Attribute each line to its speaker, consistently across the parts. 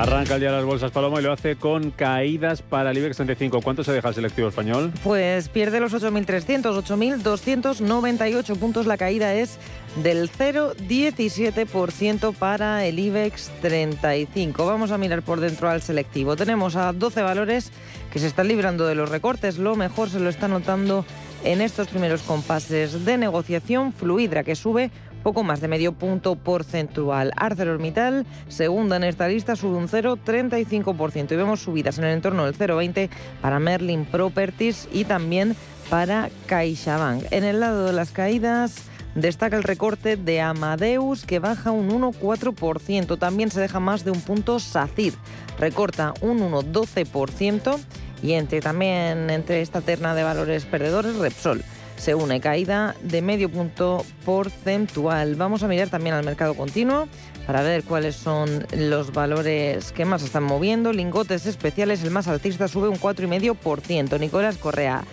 Speaker 1: Arranca el día las bolsas Paloma y lo hace con caídas para el IBEX 35. ¿Cuánto se deja el selectivo español?
Speaker 2: Pues pierde los 8.300, 8.298 puntos. La caída es del 0,17% para el IBEX 35. Vamos a mirar por dentro al selectivo. Tenemos a 12 valores que se están librando de los recortes. Lo mejor se lo está notando en estos primeros compases de negociación. Fluidra que sube poco más de medio punto porcentual. ArcelorMittal, segunda en esta lista, sube un 0,35% y vemos subidas en el entorno del 0,20 para Merlin Properties y también para CaixaBank. En el lado de las caídas... Destaca el recorte de Amadeus que baja un 1,4%. También se deja más de un punto SACIR. Recorta un 1,12% y entre también entre esta terna de valores perdedores Repsol se une caída de medio punto porcentual. Vamos a mirar también al mercado continuo para ver cuáles son los valores que más están moviendo. Lingotes especiales, el más altista sube un 4,5%. Nicolás Correa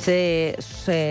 Speaker 2: se,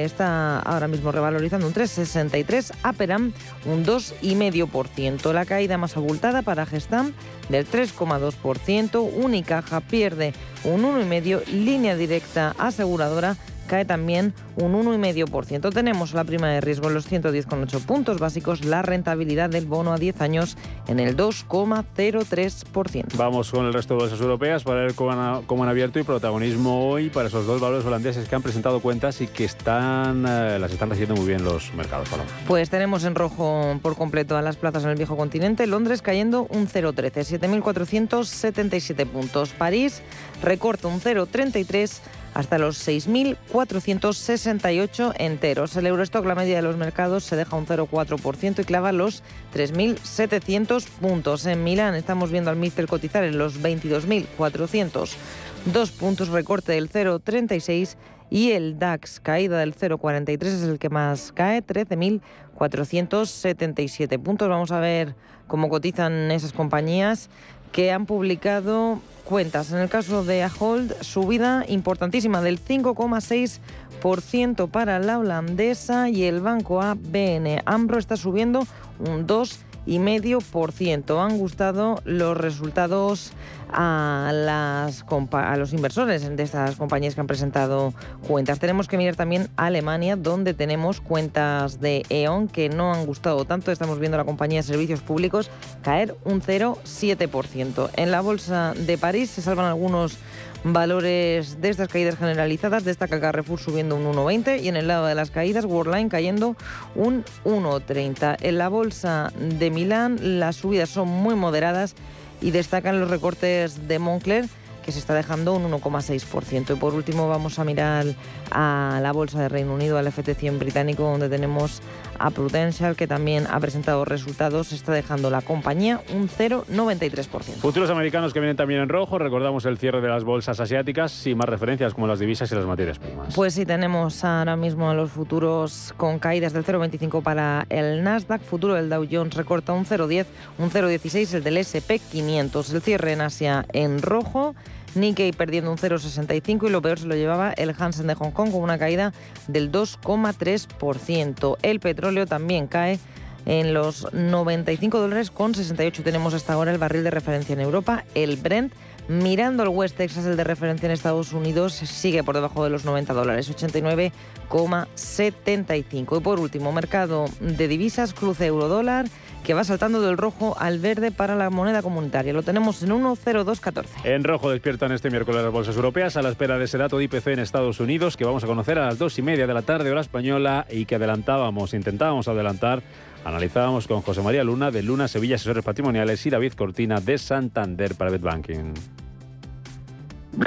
Speaker 2: está ahora mismo revalorizando un 3,63, Aperam un 2,5%. La caída más abultada para Gestam del 3,2%, Unicaja pierde un 1,5%, línea directa aseguradora cae también un 1,5%. Tenemos la prima de riesgo en los 110,8 puntos básicos, la rentabilidad del bono a 10 años en el 2,03%.
Speaker 1: Vamos con el resto de bolsas europeas para ver cómo han, abierto y protagonismo hoy para esos dos valores holandeses que han presentado cuentas y que están eh, las están recibiendo muy bien los mercados.
Speaker 2: Pues tenemos en rojo por completo a las plazas en el viejo continente. Londres cayendo un 0,13, 7.477 puntos. París recorta un 0,33 hasta los 6.468 enteros. El Eurostock, la media de los mercados, se deja un 0,4% y clava los 3.700 puntos. En Milán estamos viendo al Mister cotizar en los 22.402 puntos, recorte del 0,36 y el DAX, caída del 0,43, es el que más cae, 13.477 puntos. Vamos a ver cómo cotizan esas compañías que han publicado cuentas. En el caso de Ahold, subida importantísima del 5,6% para la holandesa y el banco ABN AMRO está subiendo un 2 y medio por ciento. Han gustado los resultados a, las, a los inversores de estas compañías que han presentado cuentas. Tenemos que mirar también a Alemania, donde tenemos cuentas de E.ON que no han gustado tanto. Estamos viendo la compañía de servicios públicos caer un 0,7%. En la bolsa de París se salvan algunos valores de estas caídas generalizadas. Destaca Carrefour subiendo un 1,20 y en el lado de las caídas Worldline cayendo un 1,30. En la bolsa de Milán las subidas son muy moderadas y destacan los recortes de Moncler que se está dejando un 1,6%. Y por último vamos a mirar a la bolsa de Reino Unido, al FT100 británico, donde tenemos a Prudential, que también ha presentado resultados, se está dejando la compañía un 0,93%.
Speaker 1: Futuros americanos que vienen también en rojo, recordamos el cierre de las bolsas asiáticas y más referencias como las divisas y las materias primas.
Speaker 2: Pues sí, tenemos ahora mismo a los futuros con caídas del 0,25 para el Nasdaq, futuro del Dow Jones recorta un 0,10, un 0,16 el del SP500, el cierre en Asia en rojo. Nikkei perdiendo un 0,65 y lo peor se lo llevaba el Hansen de Hong Kong con una caída del 2,3%. El petróleo también cae en los 95 dólares con 68 tenemos hasta ahora el barril de referencia en Europa, el Brent. Mirando el West Texas, el de referencia en Estados Unidos, sigue por debajo de los 90 dólares, 89,75. Y por último, mercado de divisas, cruce euro-dólar que va saltando del rojo al verde para la moneda comunitaria. Lo tenemos en 1,0214.
Speaker 1: En rojo despiertan este miércoles las bolsas europeas a la espera de ese dato de IPC en Estados Unidos que vamos a conocer a las dos y media de la tarde hora española y que adelantábamos, intentábamos adelantar Analizábamos con José María Luna de Luna Sevilla Asesores Patrimoniales y David Cortina de Santander para Banking.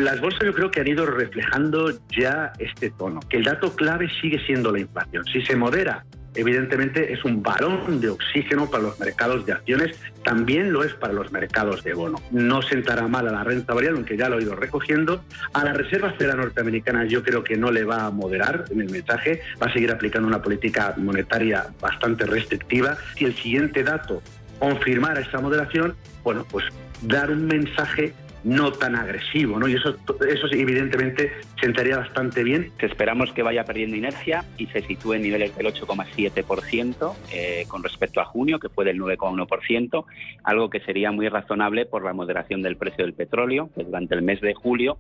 Speaker 3: Las bolsas yo creo que han ido reflejando ya este tono, que el dato clave sigue siendo la inflación. Si se modera evidentemente es un balón de oxígeno para los mercados de acciones, también lo es para los mercados de bono. No sentará mal a la renta variable, aunque ya lo he ido recogiendo. A la Reserva Federal norteamericana yo creo que no le va a moderar en el mensaje, va a seguir aplicando una política monetaria bastante restrictiva. Si el siguiente dato confirmara esta moderación, bueno, pues dar un mensaje no tan agresivo, ¿no? Y eso, eso evidentemente sentaría bastante bien.
Speaker 4: Esperamos que vaya perdiendo inercia y se sitúe en niveles del 8,7% eh, con respecto a junio, que fue del 9,1%, algo que sería muy razonable por la moderación del precio del petróleo, que durante el mes de julio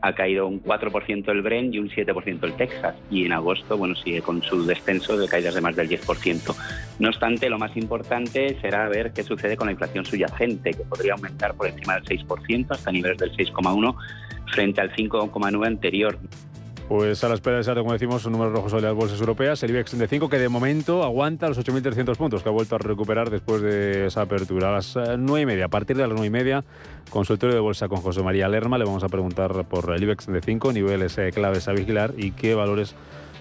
Speaker 4: ha caído un 4% el Brent y un 7% el Texas. Y en agosto, bueno, sigue con su descenso de caídas de más del 10%. No obstante, lo más importante será ver qué sucede con la inflación subyacente, que podría aumentar por encima del 6% hasta niveles del 6,1% frente al 5,9% anterior.
Speaker 1: Pues a la espera de esa, como decimos, un número rojo sobre las bolsas europeas, el IBEX 35 que de momento aguanta los 8.300 puntos, que ha vuelto a recuperar después de esa apertura. A las 9 eh, y media, a partir de las 9 y media, consultorio de bolsa con José María Lerma, le vamos a preguntar por el IBEX 35, niveles eh, claves a vigilar y qué valores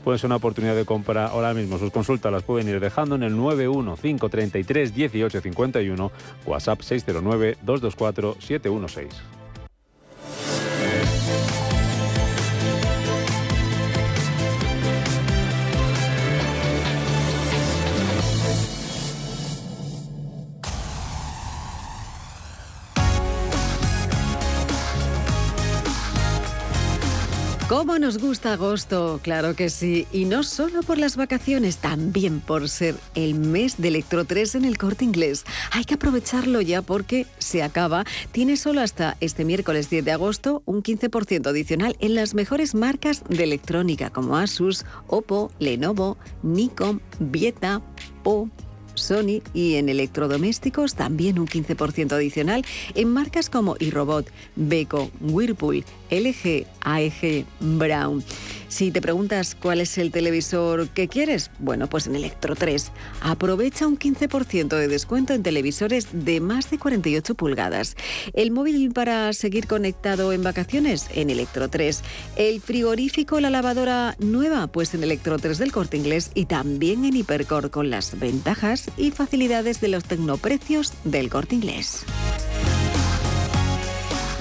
Speaker 1: pueden ser una oportunidad de compra ahora mismo. Sus consultas las pueden ir dejando en el 915331851, WhatsApp 609 224 716.
Speaker 5: ¿Cómo nos gusta agosto? Claro que sí. Y no solo por las vacaciones, también por ser el mes de Electro 3 en el corte inglés. Hay que aprovecharlo ya porque se acaba. Tiene solo hasta este miércoles 10 de agosto un 15% adicional en las mejores marcas de electrónica como Asus, Oppo, Lenovo, Nikon, Vieta, O. Sony y en electrodomésticos también un 15% adicional en marcas como iRobot, Beko, Whirlpool, LG, AEG, Brown. Si te preguntas cuál es el televisor que quieres, bueno, pues en Electro 3. Aprovecha un 15% de descuento en televisores de más de 48 pulgadas. El móvil para seguir conectado en vacaciones en Electro 3. El frigorífico, la lavadora nueva, pues en Electro 3 del corte inglés y también en Hipercore con las ventajas y facilidades de los tecnoprecios del corte inglés.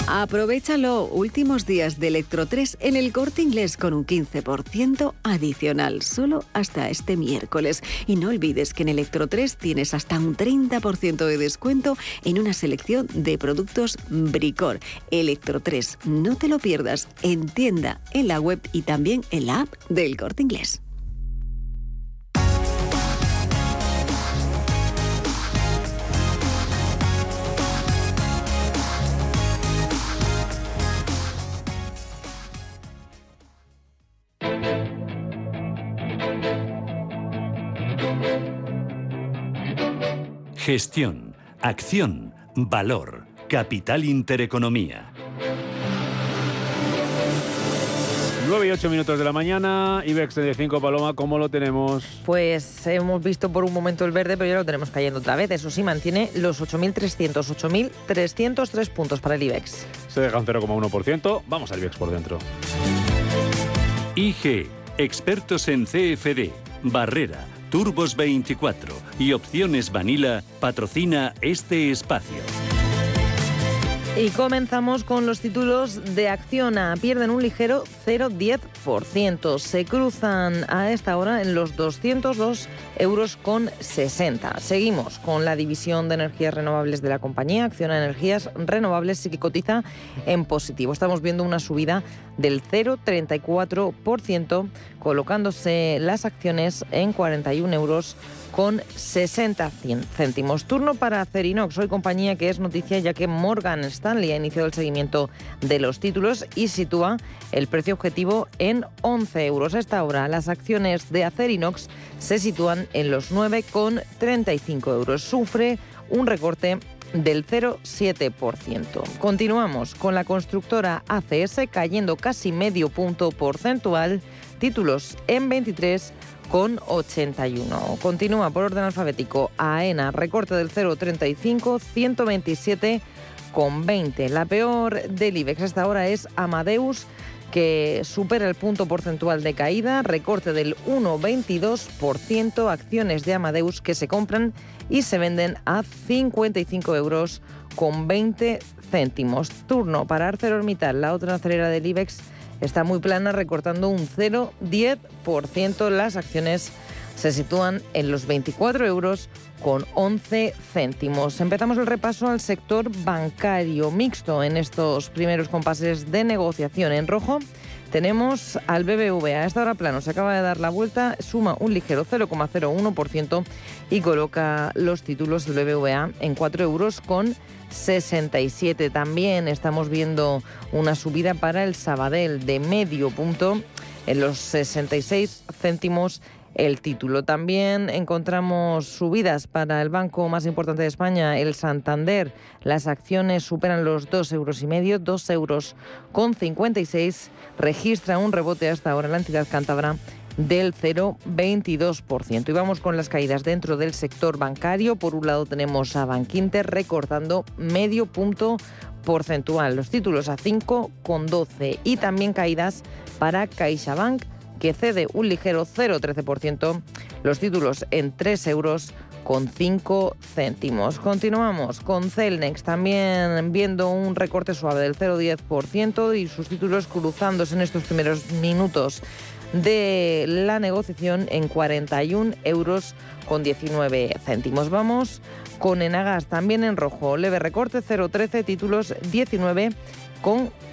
Speaker 5: Aprovechalo últimos días de Electro 3 en el corte inglés con un 15% adicional, solo hasta este miércoles. Y no olvides que en Electro 3 tienes hasta un 30% de descuento en una selección de productos Bricor. Electro 3, no te lo pierdas en tienda, en la web y también en la app del corte inglés.
Speaker 6: Gestión, acción, valor, capital intereconomía.
Speaker 1: 9 y 8 minutos de la mañana, IBEX de 5 Paloma, ¿cómo lo tenemos?
Speaker 2: Pues hemos visto por un momento el verde, pero ya lo tenemos cayendo otra vez. Eso sí, mantiene los 8.300, 8.303 puntos para el IBEX.
Speaker 1: Se deja un 0,1%. Vamos al IBEX por dentro.
Speaker 6: IG, expertos en CFD, Barrera, Turbos 24 y Opciones Vanilla patrocina este espacio.
Speaker 2: Y comenzamos con los títulos de Acciona. Pierden un ligero 0,10%. Se cruzan a esta hora en los 202 euros con 60. Seguimos con la división de energías renovables de la compañía. Acciona Energías Renovables sí que cotiza en positivo. Estamos viendo una subida del 0,34%, colocándose las acciones en 41 euros con 60 céntimos. Turno para Cerinox, hoy compañía que es noticia ya que Morgan Stanley ha iniciado el seguimiento de los títulos y sitúa el precio objetivo en 11 euros. A esta hora las acciones de Acerinox se sitúan en los 9,35 euros. Sufre un recorte del 0,7%. Continuamos con la constructora ACS cayendo casi medio punto porcentual, títulos en 23 con 81. Continúa por orden alfabético. AENA, recorte del 0,35, 127 con 20. La peor del IBEX hasta ahora es Amadeus que supera el punto porcentual de caída, recorte del 1,22%, acciones de Amadeus que se compran y se venden a 55 euros con 20 céntimos. Turno para ArcelorMittal, la otra acelera del IBEX está muy plana, recortando un 0,10%. Las acciones se sitúan en los 24 euros con 11 céntimos. Empezamos el repaso al sector bancario mixto en estos primeros compases de negociación. En rojo tenemos al BBVA. A esta hora plano se acaba de dar la vuelta, suma un ligero 0,01% y coloca los títulos del BBVA en 4 euros con 67. También estamos viendo una subida para el Sabadell de medio punto en los 66 céntimos el título. También encontramos subidas para el banco más importante de España, el Santander. Las acciones superan los 2 euros y medio, 2 euros con 56. Registra un rebote hasta ahora la entidad cántabra del 0,22%. Y vamos con las caídas dentro del sector bancario. Por un lado tenemos a Bankinter recortando medio punto porcentual, los títulos a 5,12 y también caídas para CaixaBank que cede un ligero 0,13%, los títulos en 3 euros con 5 céntimos. Continuamos con Celnex, también viendo un recorte suave del 0,10% y sus títulos cruzándose en estos primeros minutos de la negociación en 41 euros con 19 céntimos. Vamos con Enagas también en rojo, leve recorte 0,13, títulos 19 con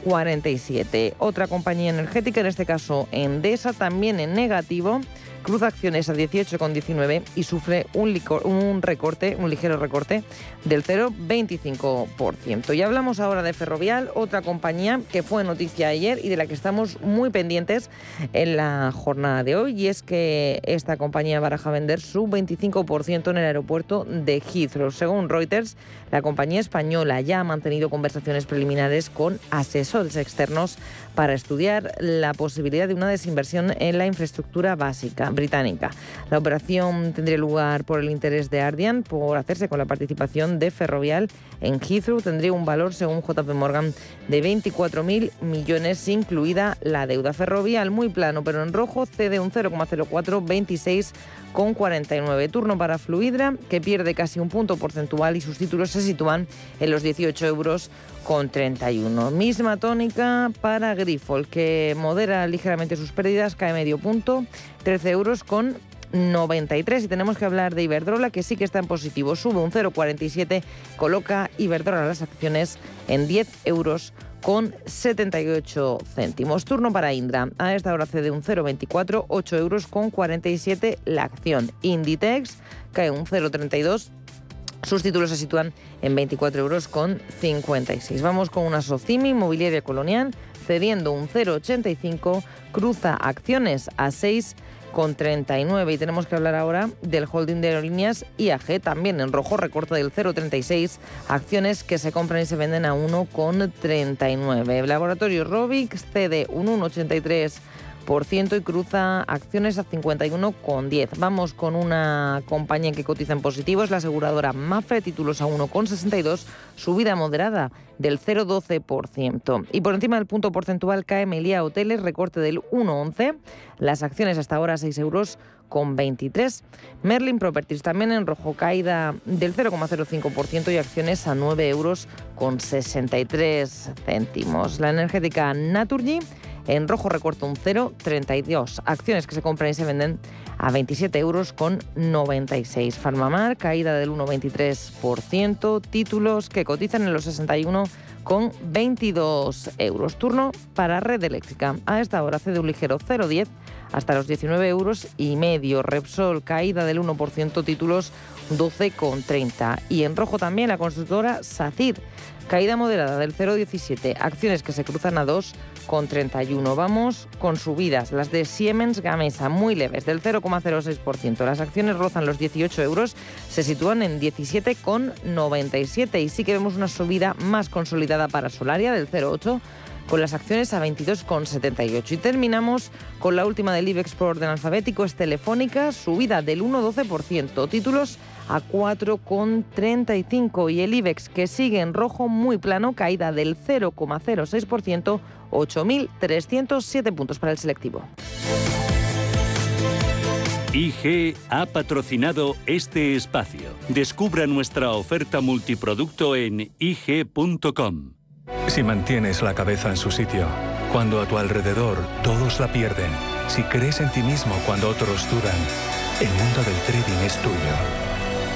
Speaker 2: 47. Otra compañía energética, en este caso Endesa, también en negativo, cruza acciones a 18,19 y sufre un, un recorte, un ligero recorte del 0,25%. Y hablamos ahora de Ferrovial, otra compañía que fue noticia ayer y de la que estamos muy pendientes en la jornada de hoy, y es que esta compañía baraja vender su 25% en el aeropuerto de Heathrow. Según Reuters, la compañía española ya ha mantenido conversaciones preliminares con asesores externos para estudiar la posibilidad de una desinversión en la infraestructura básica británica. La operación tendría lugar por el interés de Ardian por hacerse con la participación de Ferrovial en Heathrow. Tendría un valor, según JP Morgan, de 24.000 millones, incluida la deuda ferrovial. Muy plano, pero en rojo cede un 0,04, 26 con 49. Turno para Fluidra, que pierde casi un punto porcentual y sus títulos se sitúan en los 18 euros con 31. Misma tónica para Grifol, que modera ligeramente sus pérdidas, cae medio punto, 13 euros con 93 y tenemos que hablar de Iberdrola que sí que está en positivo, sube un 0,47, coloca Iberdrola las acciones en 10 euros con 78 céntimos. Turno para Indra. A esta hora cede un 0,24, 8 euros con 47 la acción. Inditex cae un 0,32. Sus títulos se sitúan en 24 euros con 56. Vamos con una Socimi Inmobiliaria Colonial cediendo un 0,85, cruza acciones a 6 con 39 y tenemos que hablar ahora del holding de aerolíneas IAG también en rojo recorte del 0,36 acciones que se compran y se venden a 1,39 el laboratorio Robix cede un 1,83 y cruza acciones a 51,10. Vamos con una compañía que cotiza en positivos, la aseguradora Mafre, títulos a 1,62, subida moderada del 0,12%. Y por encima del punto porcentual cae Melia Hoteles, recorte del 1,11, las acciones hasta ahora 6 euros con 23. Merlin Properties también en rojo, caída del 0,05% y acciones a 9 euros con 63 céntimos. La energética Naturgy en rojo recorta un 0,32. Acciones que se compran y se venden a 27 euros con 96. Farmamar, caída del 1,23%. Títulos que cotizan en los 61 con 22 euros. Turno para Red Eléctrica. A esta hora cede un ligero 0,10 hasta los 19 euros y medio. Repsol, caída del 1%, títulos 12,30. Y en rojo también la constructora SACIR, caída moderada del 0,17. Acciones que se cruzan a 2 con 31. Vamos con subidas, las de Siemens Gamesa, muy leves, del 0,06%. Las acciones rozan los 18 euros, se sitúan en 17,97 y sí que vemos una subida más consolidada para Solaria del 0,8 con las acciones a 22,78. Y terminamos con la última del IBEX por orden alfabético, es Telefónica, subida del 1,12%, títulos a 4,35 y el IBEX que sigue en rojo muy plano, caída del 0,06%, 8.307 puntos para el selectivo.
Speaker 7: IG ha patrocinado este espacio. Descubra nuestra oferta multiproducto en IG.com.
Speaker 8: Si mantienes la cabeza en su sitio, cuando a tu alrededor todos la pierden, si crees en ti mismo cuando otros dudan, el mundo del trading es tuyo.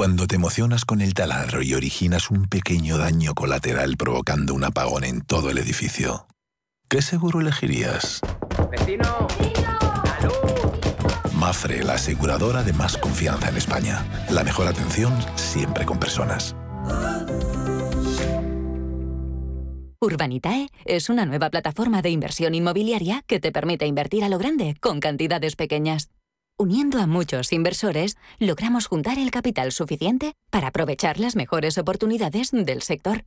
Speaker 9: Cuando te emocionas con el taladro y originas un pequeño daño colateral provocando un apagón en todo el edificio, ¿qué seguro elegirías? ¡Vecino! Mafre, la aseguradora de más confianza en España. La mejor atención siempre con personas.
Speaker 10: Urbanitae es una nueva plataforma de inversión inmobiliaria que te permite invertir a lo grande con cantidades pequeñas. Uniendo a muchos inversores, logramos juntar el capital suficiente para aprovechar las mejores oportunidades del sector.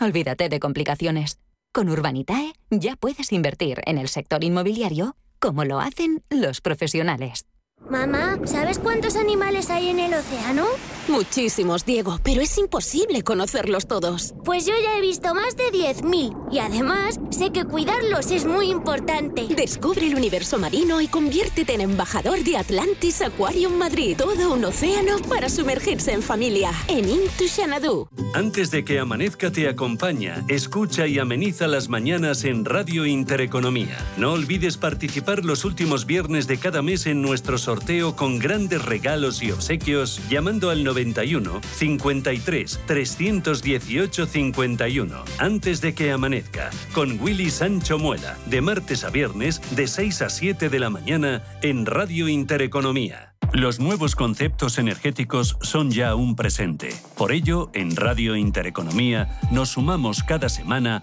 Speaker 10: Olvídate de complicaciones. Con Urbanitae ya puedes invertir en el sector inmobiliario como lo hacen los profesionales.
Speaker 11: Mamá, ¿sabes cuántos animales hay en el océano?
Speaker 12: Muchísimos, Diego, pero es imposible conocerlos todos.
Speaker 11: Pues yo ya he visto más de 10.000 y además sé que cuidarlos es muy importante.
Speaker 12: Descubre el universo marino y conviértete en embajador de Atlantis Aquarium Madrid. Todo un océano para sumergirse en familia. En Into Xanadu.
Speaker 7: Antes de que amanezca te acompaña, escucha y ameniza las mañanas en Radio Intereconomía. No olvides participar los últimos viernes de cada mes en nuestro sorteo con grandes regalos y obsequios llamando al 91 53 318 51 antes de que amanezca con Willy Sancho Muela de martes a viernes de 6 a 7 de la mañana en Radio Intereconomía. Los nuevos conceptos energéticos son ya un presente. Por ello, en Radio Intereconomía nos sumamos cada semana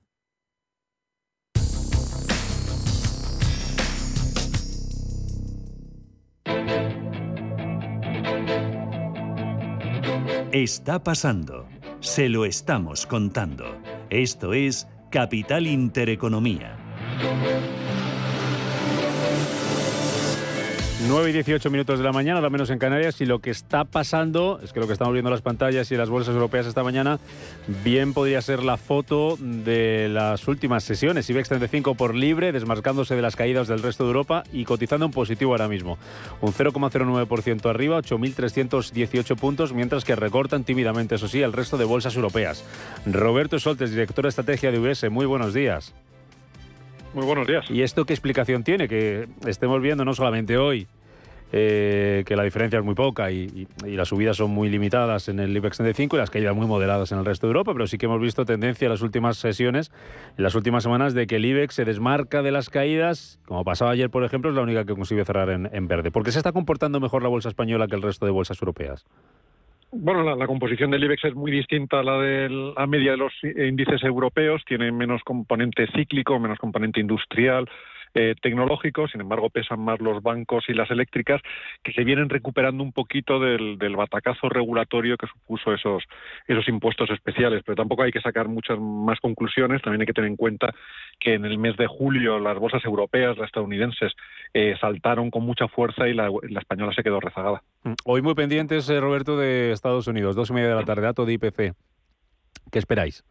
Speaker 7: Está pasando. Se lo estamos contando. Esto es Capital Intereconomía.
Speaker 1: 9 y 18 minutos de la mañana, al menos en Canarias, y lo que está pasando, es que lo que estamos viendo en las pantallas y en las bolsas europeas esta mañana, bien podría ser la foto de las últimas sesiones. IBEX 35 por libre, desmarcándose de las caídas del resto de Europa y cotizando en positivo ahora mismo. Un 0,09% arriba, 8.318 puntos, mientras que recortan tímidamente, eso sí, el resto de bolsas europeas. Roberto Soltes, director de estrategia de UBS, muy buenos días.
Speaker 13: Muy buenos días.
Speaker 1: ¿Y esto qué explicación tiene? Que estemos viendo no solamente hoy eh, que la diferencia es muy poca y, las subidas son muy limitadas en el IBEX 35 y las caídas muy moderadas en el resto de Europa, pero sí que hemos visto tendencia en las últimas sesiones, en las últimas semanas, de que el IBEX se desmarca de las caídas, como pasaba ayer, por ejemplo, es la única que consigue cerrar en, en verde. ¿Por qué se está comportando mejor la bolsa española que el resto de bolsas europeas?
Speaker 13: Bueno, la, composición del IBEX es muy distinta a la de la media de los índices europeos, tiene menos componente cíclico, menos componente industrial, eh, tecnológicos, sin embargo pesan más los bancos y las eléctricas, que se vienen recuperando un poquito del, batacazo regulatorio que supuso esos, esos impuestos especiales. Pero tampoco hay que sacar muchas más conclusiones, también hay que tener en cuenta que en el mes de julio las bolsas europeas, las estadounidenses, eh, saltaron con mucha fuerza y la, española se quedó rezagada.
Speaker 1: Mm. Hoy muy pendientes, eh, Roberto, de Estados Unidos, dos y media de la tarde, dato de IPC. ¿Qué esperáis?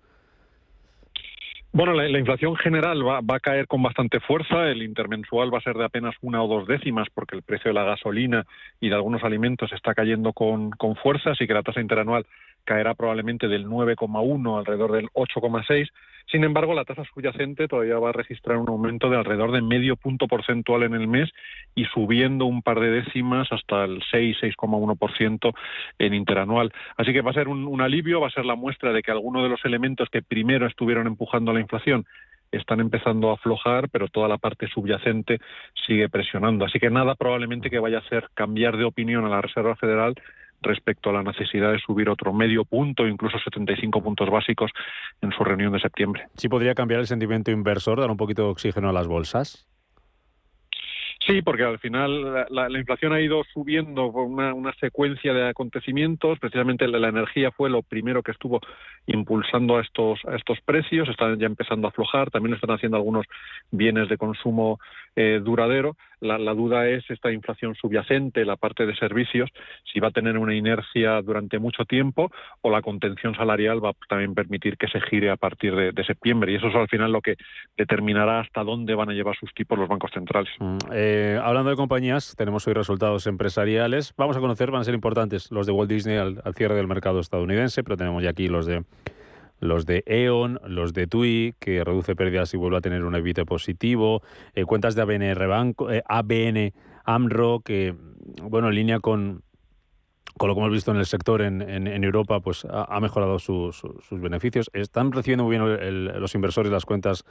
Speaker 13: Bueno, la, inflación general va, a caer con bastante fuerza. El intermensual va a ser de apenas una o dos décimas porque el precio de la gasolina y de algunos alimentos está cayendo con, fuerza, así que la tasa interanual caerá probablemente del 9,1 alrededor del 8,6. Sin embargo, la tasa subyacente todavía va a registrar un aumento de alrededor de medio punto porcentual en el mes y subiendo un par de décimas hasta el 6, 6,1% en interanual. Así que va a ser un, alivio, va a ser la muestra de que algunos de los elementos que primero estuvieron empujando la inflación están empezando a aflojar, pero toda la parte subyacente sigue presionando. Así que nada probablemente que vaya a hacer cambiar de opinión a la Reserva Federal respecto a la necesidad de subir otro medio punto, incluso 75 puntos básicos en su reunión de septiembre.
Speaker 1: ¿Sí podría cambiar el sentimiento inversor, dar un poquito de oxígeno a las bolsas?
Speaker 13: Sí, porque al final la, inflación ha ido subiendo por una, una, secuencia de acontecimientos. Precisamente la, energía fue lo primero que estuvo impulsando a estos, a estos precios. Están ya empezando a aflojar. También están haciendo algunos bienes de consumo eh, duradero. La, duda es esta inflación subyacente, la parte de servicios, si va a tener una inercia durante mucho tiempo o la contención salarial va a también permitir que se gire a partir de, septiembre. Y eso es al final lo que determinará hasta dónde van a llevar sus tipos los bancos centrales.
Speaker 1: Mm, eh, hablando de compañías, tenemos hoy resultados empresariales. Vamos a conocer, van a ser importantes los de Walt Disney al cierre del mercado estadounidense, pero tenemos ya aquí los de los de E.ON, los de TUI, que reduce pérdidas y vuelve a tener un EBITDA positivo, eh, cuentas de ABN, Banco, eh, ABN AMRO, que, bueno, en línea con, con lo que hemos visto en el sector en, en, Europa, pues ha, mejorado sus beneficios. Están recibiendo muy bien los inversores las cuentas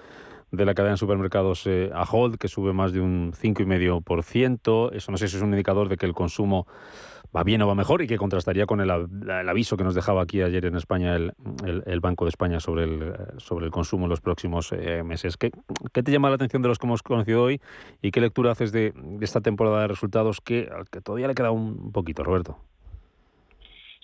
Speaker 1: de la cadena de supermercados eh, Ahold, que sube más de un 5,5%. Eso no sé si es un indicador de que el consumo va bien o va mejor y que contrastaría con el, aviso que nos dejaba aquí ayer en España el, Banco de España sobre el, sobre el consumo en los próximos eh, meses. ¿Qué, ¿Qué, te llama la atención de los que hemos conocido hoy y qué lectura haces de, esta temporada de resultados que, que todavía le queda un poquito, Roberto?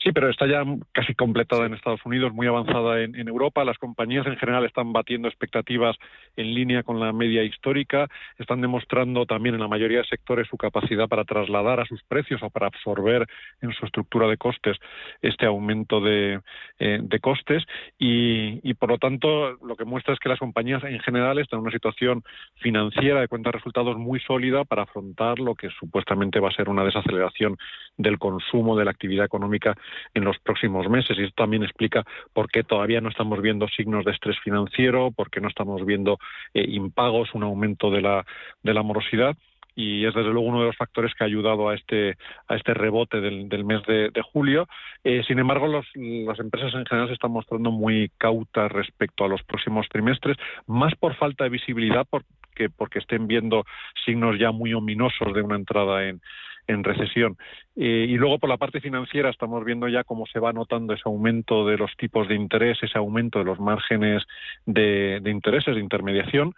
Speaker 13: Sí, pero está ya casi completada en Estados Unidos, muy avanzada en, Europa. Las compañías en general están batiendo expectativas en línea con la media histórica. Están demostrando también en la mayoría de sectores su capacidad para trasladar a sus precios o para absorber en su estructura de costes este aumento de, eh, costes. Y, por lo tanto, lo que muestra es que las compañías en general están en una situación financiera de cuentas de resultados muy sólida para afrontar lo que supuestamente va a ser una desaceleración del consumo de la actividad económica en los próximos meses. Y esto también explica por qué todavía no estamos viendo signos de estrés financiero, por qué no estamos viendo eh, impagos, un aumento de la, de la morosidad y es desde luego uno de los factores que ha ayudado a este a este rebote del, del mes de, julio. Eh, sin embargo, los, las empresas en general se están mostrando muy cautas respecto a los próximos trimestres, más por falta de visibilidad, porque porque estén viendo signos ya muy ominosos de una entrada en en recesión. Eh, y luego por la parte financiera estamos viendo ya cómo se va notando ese aumento de los tipos de interés, ese aumento de los márgenes de, de intereses de intermediación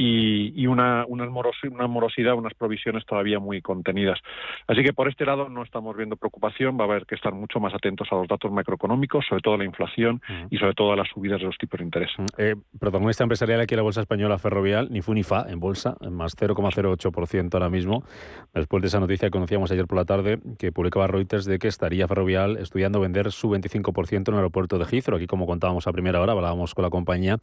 Speaker 13: y, una, una, morosidad, unas provisiones todavía muy contenidas. Así que por este lado no estamos viendo preocupación, va a haber que estar mucho más atentos a los datos macroeconómicos, sobre todo a la inflación y sobre todo a las subidas de los tipos de interés.
Speaker 1: Eh, protagonista empresarial aquí en la Bolsa Española Ferrovial, ni fu ni fa en bolsa, más 0,08% ahora mismo, después de esa noticia que conocíamos ayer por la tarde que publicaba Reuters de que estaría Ferrovial estudiando vender su 25% en el aeropuerto de Heathrow. Aquí como contábamos a primera hora, hablábamos con la compañía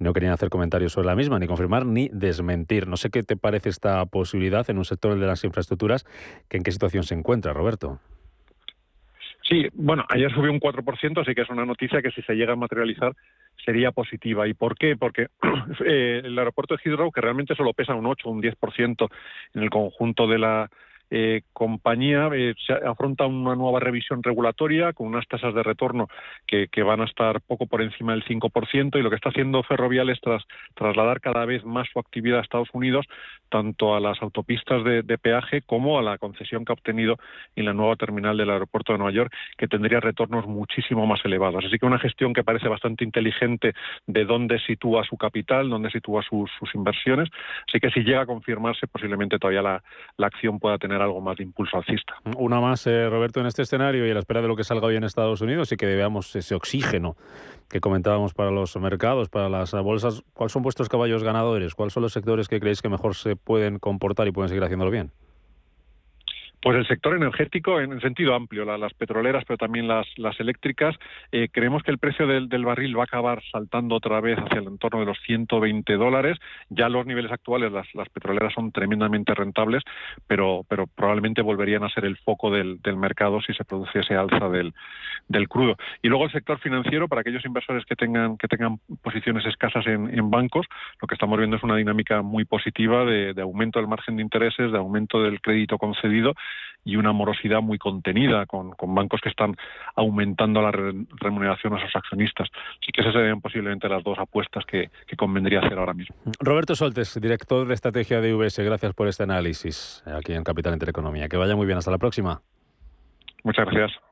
Speaker 1: y no querían hacer comentarios sobre la misma ni confirmar ni desmentir. No sé qué te parece esta posibilidad en un sector de las infraestructuras, que en qué situación se encuentra, Roberto.
Speaker 13: Sí, bueno, ayer subió un 4%, así que es una noticia que si se llega a materializar sería positiva. ¿Y por qué? Porque eh, el aeropuerto de Heathrow, que realmente solo pesa un 8 o un 10% en el conjunto de la eh, compañía eh, se afronta una nueva revisión regulatoria con unas tasas de retorno que, van a estar poco por encima del 5% y lo que está haciendo Ferrovial es tras, trasladar cada vez más su actividad a Estados Unidos, tanto a las autopistas de, peaje como a la concesión que ha obtenido en la nueva terminal del aeropuerto de Nueva York, que tendría retornos muchísimo más elevados. Así que una gestión que parece bastante inteligente de dónde sitúa su capital, dónde sitúa sus, inversiones. Así que si llega a confirmarse, posiblemente todavía la, la acción pueda tener algo más de impulso alcista.
Speaker 1: Una más, eh, Roberto, en este escenario y a la espera de lo que salga hoy en Estados Unidos y que veamos ese oxígeno que comentábamos para los mercados, para las bolsas. ¿Cuáles son vuestros caballos ganadores? ¿Cuáles son los sectores que creéis que mejor se pueden comportar y pueden seguir haciéndolo bien?
Speaker 13: Pues el sector energético en sentido amplio, las petroleras, pero también las, eléctricas. Eh, creemos que el precio del, barril va a acabar saltando otra vez hacia el entorno de los 120 dólares. Ya los niveles actuales, las, petroleras son tremendamente rentables, pero, probablemente volverían a ser el foco del, mercado si se produciese alza del, crudo. Y luego el sector financiero, para aquellos inversores que tengan, que tengan posiciones escasas en, bancos, lo que estamos viendo es una dinámica muy positiva de, aumento del margen de intereses, de aumento del crédito concedido y una morosidad muy contenida con, bancos que están aumentando la remuneración a sus accionistas. Así que esas serían posiblemente las dos apuestas que, que convendría hacer ahora mismo.
Speaker 1: Roberto Soltes, director de estrategia de UBS, gracias por este análisis aquí en Capital Intereconomía. Que vaya muy bien, hasta la próxima.
Speaker 13: Muchas gracias.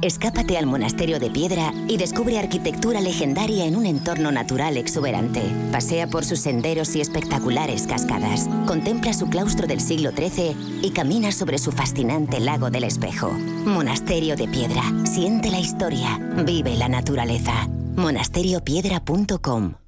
Speaker 14: Escápate al monasterio de piedra y descubre arquitectura legendaria en un entorno natural exuberante. Pasea por sus senderos y espectaculares cascadas. Contempla su claustro del siglo XIII y camina sobre su fascinante lago del espejo. Monasterio de piedra. Siente la historia. Vive la naturaleza. monasteriopiedra.com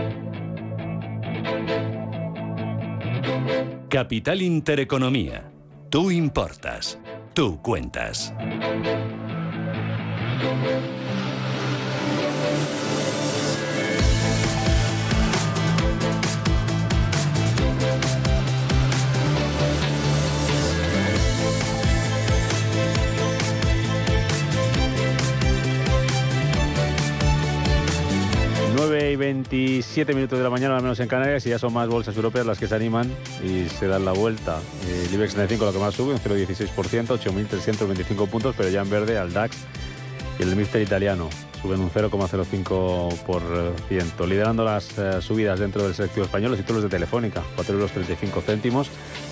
Speaker 7: Capital Intereconomía. Tú importas. Tú cuentas.
Speaker 1: 27 minutos de la mañana, al menos en Canarias, y ya son más bolsas europeas las que se animan y se dan la vuelta. El IBEX 35 lo que más sube, un 0,16%, 8.325 puntos, pero ya en verde al DAX y el Mister italiano suben un 0,05%. Liderando las eh, subidas dentro del selectivo español, los títulos de Telefónica, 4,35 euros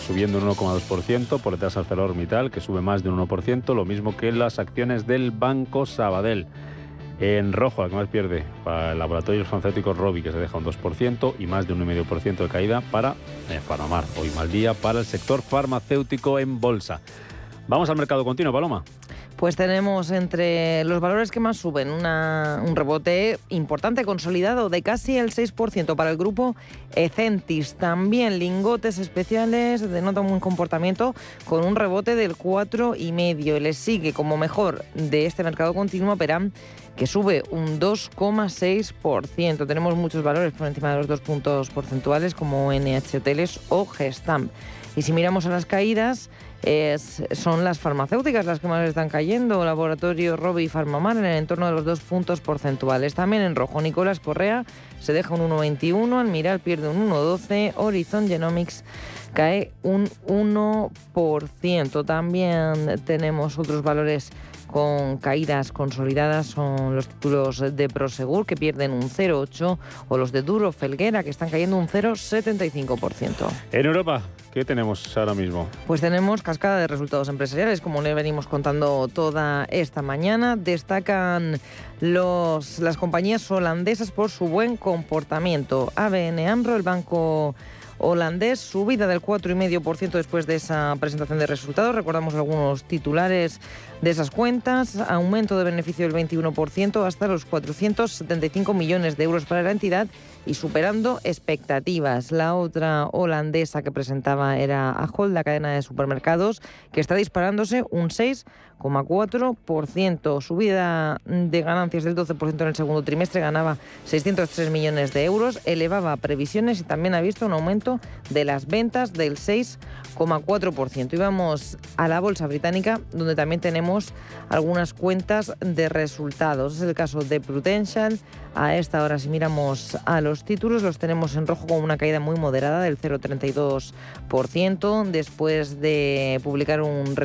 Speaker 1: subiendo un 1,2%, por detrás ArcelorMittal, que sube más de un 1%, lo mismo que las acciones del Banco Sabadell. En rojo, la que más pierde para el laboratorio farmacéutico Robi, que se deja un 2% y más de un 1,5% de caída para eh, Farmamar. Hoy mal día para el sector farmacéutico en bolsa. Vamos al mercado continuo, Paloma.
Speaker 2: Pues tenemos entre los valores que más suben un rebote importante, consolidado, de casi el 6% para el grupo Ecentis. También lingotes especiales denotan un comportamiento con un rebote del 4,5%. Le sigue como mejor de este mercado continuo Peram que sube un 2,6%. Tenemos muchos valores por encima de los dos puntos porcentuales como NH Hoteles o Gestamp. Y si miramos a las caídas, son las farmacéuticas las que más están cayendo. Laboratorio Robi y Farmamar en el entorno de los dos puntos porcentuales. También en rojo, Nicolás Correa se deja un 1,21, Almiral pierde un 1,12, Horizon Genomics cae un 1%. También tenemos otros valores con caídas consolidadas son los títulos de Prosegur que pierden un 0,8 o los de Duro Felguera que están cayendo un 0,75%.
Speaker 1: En Europa, ¿qué tenemos ahora mismo?
Speaker 2: Pues tenemos cascada de resultados empresariales, como le venimos contando toda esta mañana. Destacan los, las compañías holandesas por su buen comportamiento. ABN AMRO, el banco holandés, subida del 4,5% después de esa presentación de resultados. Recordamos algunos titulares de esas cuentas, aumento de beneficio del 21% hasta los 475 millones de euros para la entidad y superando expectativas. La otra holandesa que presentaba era Ahold, la cadena de supermercados, que está disparándose un 6,4%. Subida de ganancias del 12% en el segundo trimestre, ganaba 603 millones de euros, elevaba previsiones y también ha visto un aumento de las ventas del 6,4%. Y vamos a la bolsa británica, donde también tenemos algunas cuentas de resultados. Es el caso de Prudential. A esta hora, si miramos a los títulos, los tenemos en rojo con una caída muy moderada del 0,32%, después de publicar un,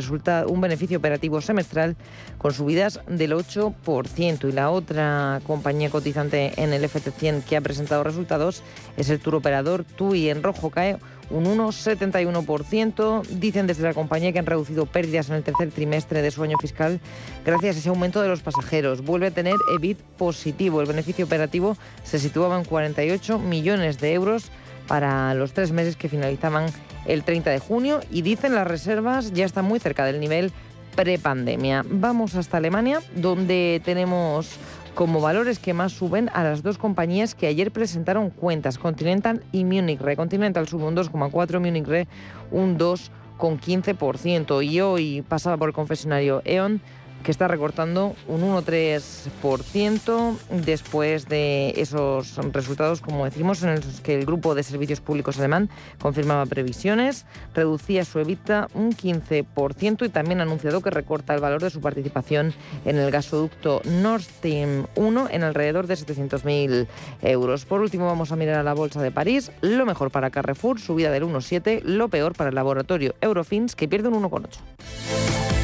Speaker 2: un beneficio operativo semestral con subidas del 8%. Y la otra compañía cotizante en el FT100 que ha presentado resultados es el tour operador TUI. En rojo cae un 1,71%. Dicen desde la compañía que han reducido pérdidas en el tercer trimestre de su año fiscal gracias a ese aumento de los pasajeros. Vuelve a tener EBIT positivo. El beneficio operativo se situaba en 48 millones de euros para los tres meses que finalizaban el 30 de junio y dicen las reservas ya están muy cerca del nivel prepandemia. Vamos hasta Alemania, donde tenemos como valores que más suben a las dos compañías que ayer presentaron cuentas, Continental y Munich Re. Continental sube un 2,4, Munich Re un 2,15%. Y hoy pasaba por el confesionario E.ON que está recortando un 1,3% después de esos resultados, como decimos, en los que el Grupo de Servicios Públicos alemán confirmaba previsiones, reducía su EBITDA un 15% y también ha anunciado que recorta el valor de su participación en el gasoducto Nord Stream 1 en alrededor de 700.000 euros. Por último, vamos a mirar a la Bolsa de París. Lo mejor para Carrefour, subida del 1,7, lo peor para el laboratorio Eurofins, que pierde un 1,8.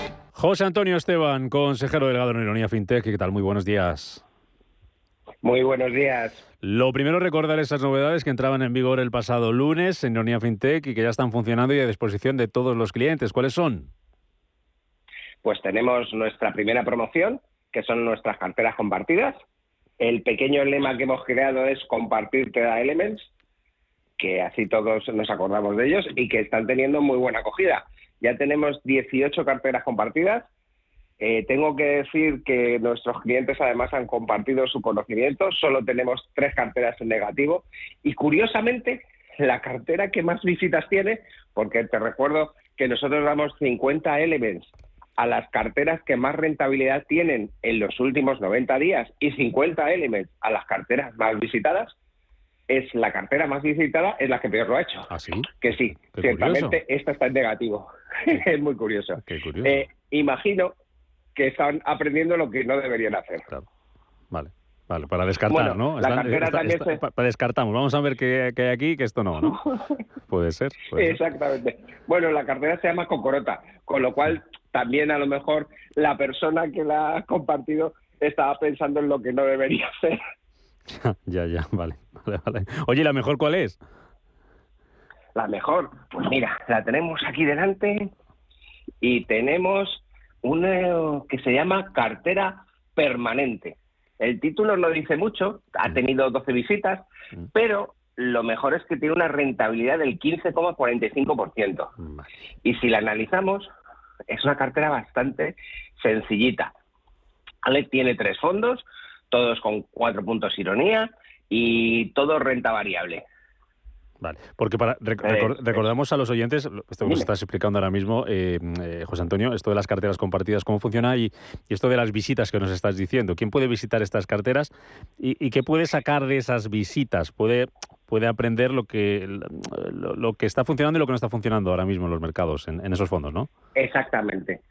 Speaker 1: José Antonio Esteban, consejero delegado en Ironía FinTech. ¿Qué tal? Muy buenos días.
Speaker 15: Muy buenos días.
Speaker 1: Lo primero, recordar esas novedades que entraban en vigor el pasado lunes en Ironía FinTech y que ya están funcionando y a disposición de todos los clientes. ¿Cuáles son?
Speaker 15: Pues tenemos nuestra primera promoción, que son nuestras carteras compartidas. El pequeño lema que hemos creado es compartir te da elements, que así todos nos acordamos de ellos y que están teniendo muy buena acogida. Ya tenemos 18 carteras compartidas. Eh, tengo que decir que nuestros clientes además han compartido su conocimiento. Solo tenemos tres carteras en negativo. Y curiosamente, la cartera que más visitas tiene, porque te recuerdo que nosotros damos 50 elements a las carteras que más rentabilidad tienen en los últimos 90 días y 50 elements a las carteras más visitadas, es la cartera más visitada, es la que peor lo ha hecho.
Speaker 1: ¿Ah, sí?
Speaker 15: Que sí, ciertamente esta está en negativo. es muy curioso. Eh, imagino que están aprendiendo lo que no deberían hacer.
Speaker 1: Vale. Vale, para descartar, ¿no? Para descartamos. Vamos a ver qué, hay aquí, que esto no, ¿no? puede ser.
Speaker 15: Exactamente. Bueno, la cartera se llama Cocorota, con lo cual también a lo mejor la persona que la ha compartido estaba pensando en lo que no debería hacer.
Speaker 1: ya, ya, vale, vale, vale. Oye, ¿la mejor cuál es?
Speaker 15: La mejor, pues mira, la tenemos aquí delante y tenemos una que se llama cartera permanente. El título no dice mucho, ha mm. tenido 12 visitas, mm. pero lo mejor es que tiene una rentabilidad del 15,45%. Y si la analizamos, es una cartera bastante sencillita. Tiene tres fondos, todos con cuatro puntos ironía y todo renta variable.
Speaker 1: Vale, porque para recordamos a los oyentes, esto que nos estás explicando ahora mismo, eh, eh, José Antonio, esto de las carteras compartidas, cómo funciona y, esto de las visitas que nos estás diciendo. ¿Quién puede visitar estas carteras y, qué puede sacar de esas visitas? ¿Puede, puede aprender lo que, lo, que está funcionando y lo que no está funcionando ahora mismo en los mercados, en, en esos fondos, ¿no?
Speaker 15: Exactamente.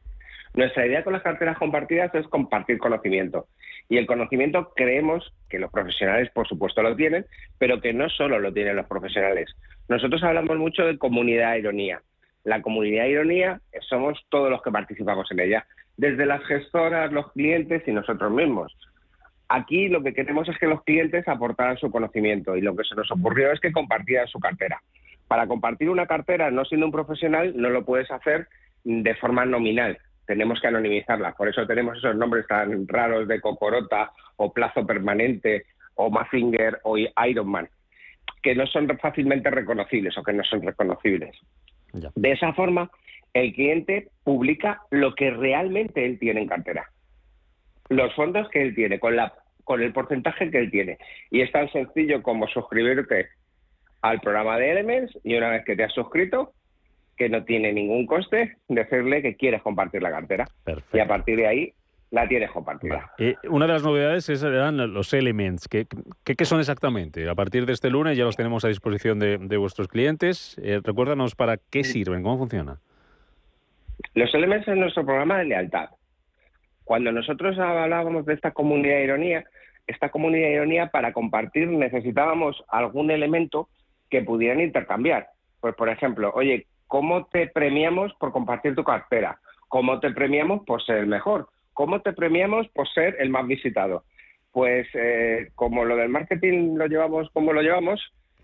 Speaker 15: Nuestra idea con las carteras compartidas es compartir conocimiento. Y el conocimiento creemos que los profesionales, por supuesto, lo tienen, pero que no solo lo tienen los profesionales. Nosotros hablamos mucho de comunidad ironía. La comunidad ironía somos todos los que participamos en ella, desde las gestoras, los clientes y nosotros mismos. Aquí lo que queremos es que los clientes aportaran su conocimiento y lo que se nos ocurrió es que compartieran su cartera. Para compartir una cartera no siendo un profesional no lo puedes hacer de forma nominal, tenemos que anonimizarlas. Por eso tenemos esos nombres tan raros de Cocorota o Plazo Permanente o Mazinger o Ironman, que no son fácilmente reconocibles o que no son reconocibles. De esa forma, el cliente publica lo que realmente él tiene en cartera. Los fondos que él tiene, con, la, con el porcentaje que él tiene. Y es tan sencillo como suscribirte al programa de Elements y una vez que te has suscrito, que no tiene ningún coste, decirle que quieres compartir la cartera. Y a partir de ahí la tienes compartida.
Speaker 1: Eh, una de las novedades es, eran los elements. ¿Qué, qué, son exactamente? A partir de este lunes ya los tenemos a disposición de, vuestros clientes. Eh, recuérdanos para qué sirven, cómo funciona.
Speaker 15: Los elements es nuestro programa de lealtad. Cuando nosotros hablábamos de esta comunidad de ironía, esta comunidad de ironía para compartir necesitábamos algún elemento que pudieran intercambiar. Pues, por ejemplo, oye, ¿cómo te premiamos por compartir tu cartera? ¿Cómo te premiamos por ser el mejor? ¿Cómo te premiamos por ser el más visitado? Pues eh, como lo del marketing lo llevamos como lo llevamos,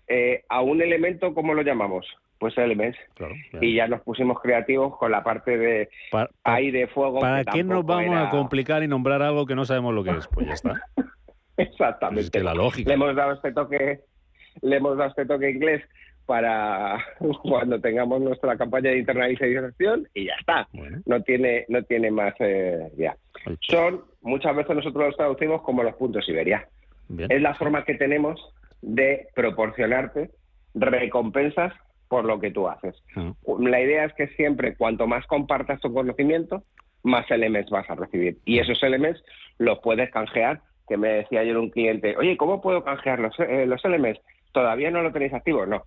Speaker 15: eh, a un elemento, ¿cómo lo llamamos? Pues Elements. y ya nos pusimos creativos con la parte de aire, fuego.
Speaker 1: ¿Para qué nos vamos a complicar y nombrar algo que no sabemos lo que es? Pues ya está.
Speaker 15: Exactamente.
Speaker 1: Es la lógica.
Speaker 15: Le hemos dado este toque, le hemos dado este toque inglés para cuando tengamos nuestra campaña de internalización y ya está. No tiene no tiene más eh, ya. Son muchas veces nosotros los traducimos como los puntos Iberia. Es la forma que tenemos de proporcionarte recompensas por lo que tú haces. Ah. La idea es que siempre cuanto más compartas tu conocimiento, más elements vas a recibir. Y esos elements los puedes canjear, que me decía ayer un cliente, oye, ¿cómo puedo canjear los, eh, los elements? ¿Todavía no lo tenéis activo? No.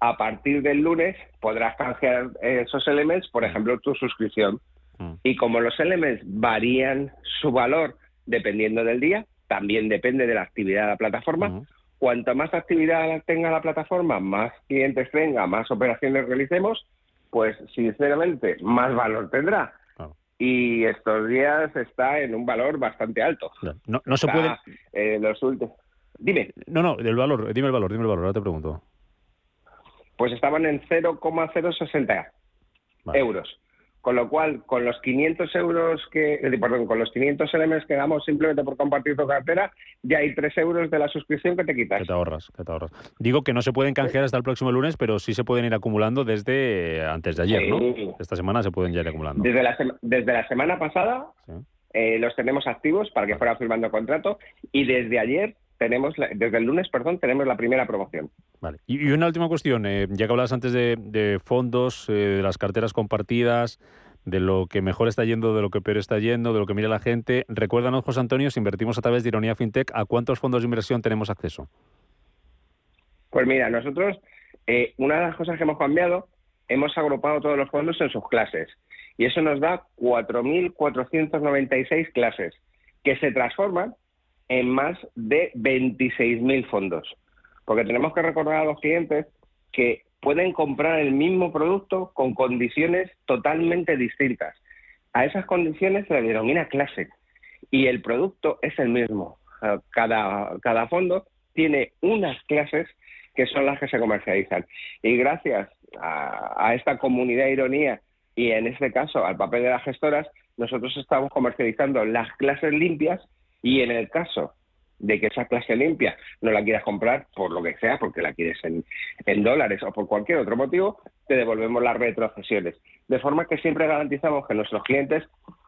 Speaker 15: A partir del lunes podrás canjear esos elements, por ejemplo, tu suscripción. Mm. Y como los elements varían su valor dependiendo del día, también depende de la actividad de la plataforma, cuanto más actividad tenga la plataforma, más clientes tenga, más operaciones realicemos, pues sinceramente más valor tendrá. Y estos días está en un valor bastante alto.
Speaker 1: No, no se puede.
Speaker 15: Eh, los últimos. Dime.
Speaker 1: No, no, el valor, dime el valor, dime el valor, ahora te pregunto.
Speaker 15: Pues estaban en 0,060 euros. Con lo cual, con los 500 euros que, perdón, con los 500 LMs que damos simplemente por compartir tu cartera, ya hay 3 euros de la suscripción que te quitas.
Speaker 1: Que te ahorras, que te ahorras. Digo que no se pueden canjear hasta el próximo lunes, pero sí se pueden ir acumulando desde antes de ayer, ¿no? Esta semana se pueden ya ir acumulando.
Speaker 15: Desde la, desde la semana pasada eh, los tenemos activos para que fuera firmando contrato y desde ayer tenemos, desde el lunes, perdón, tenemos la primera promoción.
Speaker 1: Vale. Y, una última cuestión, eh, ya que hablabas antes de, fondos, eh, de las carteras compartidas, de lo que mejor está yendo, de lo que peor está yendo, de lo que mira la gente, recuérdanos, José Antonio, si invertimos a través de Ironía FinTech, ¿a cuántos fondos de inversión tenemos acceso?
Speaker 15: Pues mira, nosotros, eh, una de las cosas que hemos cambiado, hemos agrupado todos los fondos en sus clases. Y eso nos da 4.496 clases, que se transforman en más de 26.000 fondos. Porque tenemos que recordar a los clientes que pueden comprar el mismo producto con condiciones totalmente distintas. A esas condiciones se le denomina clase y el producto es el mismo. Cada, cada fondo tiene unas clases que son las que se comercializan. Y gracias a, a esta comunidad ironía y en este caso al papel de las gestoras, nosotros estamos comercializando las clases limpias y en el caso de que esa clase limpia no la quieras comprar por lo que sea, porque la quieres en, dólares o por cualquier otro motivo, te devolvemos las retrocesiones. De forma que siempre garantizamos que nuestros clientes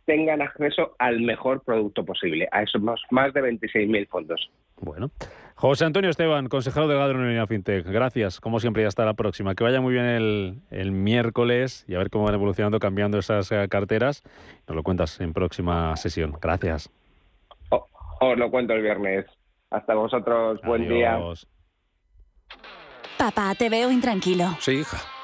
Speaker 15: tengan acceso al mejor producto posible, a esos más de 26.000 fondos.
Speaker 1: Bueno. José Antonio Esteban, consejero de Unidad FinTech, gracias, como siempre, y hasta la próxima. Que vaya muy bien el, el miércoles y a ver cómo van evolucionando, cambiando esas eh, carteras. Nos lo cuentas en próxima sesión. Gracias.
Speaker 15: Os lo cuento el viernes. Hasta vosotros. Buen día.
Speaker 16: Papá, te veo intranquilo.
Speaker 17: Sí, hija.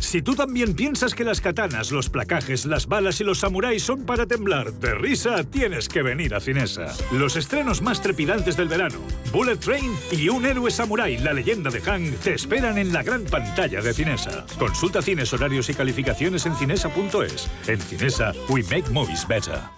Speaker 18: Si tú también piensas que las katanas, los placajes, las balas y los samuráis son para temblar de risa, tienes que venir a Cinesa. Los estrenos más trepidantes del verano, Bullet Train y Un héroe samurái, la leyenda de Han, te esperan en la gran pantalla de Cinesa. Consulta cines, horarios y calificaciones en cinesa.es. En Cinesa, we make movies better.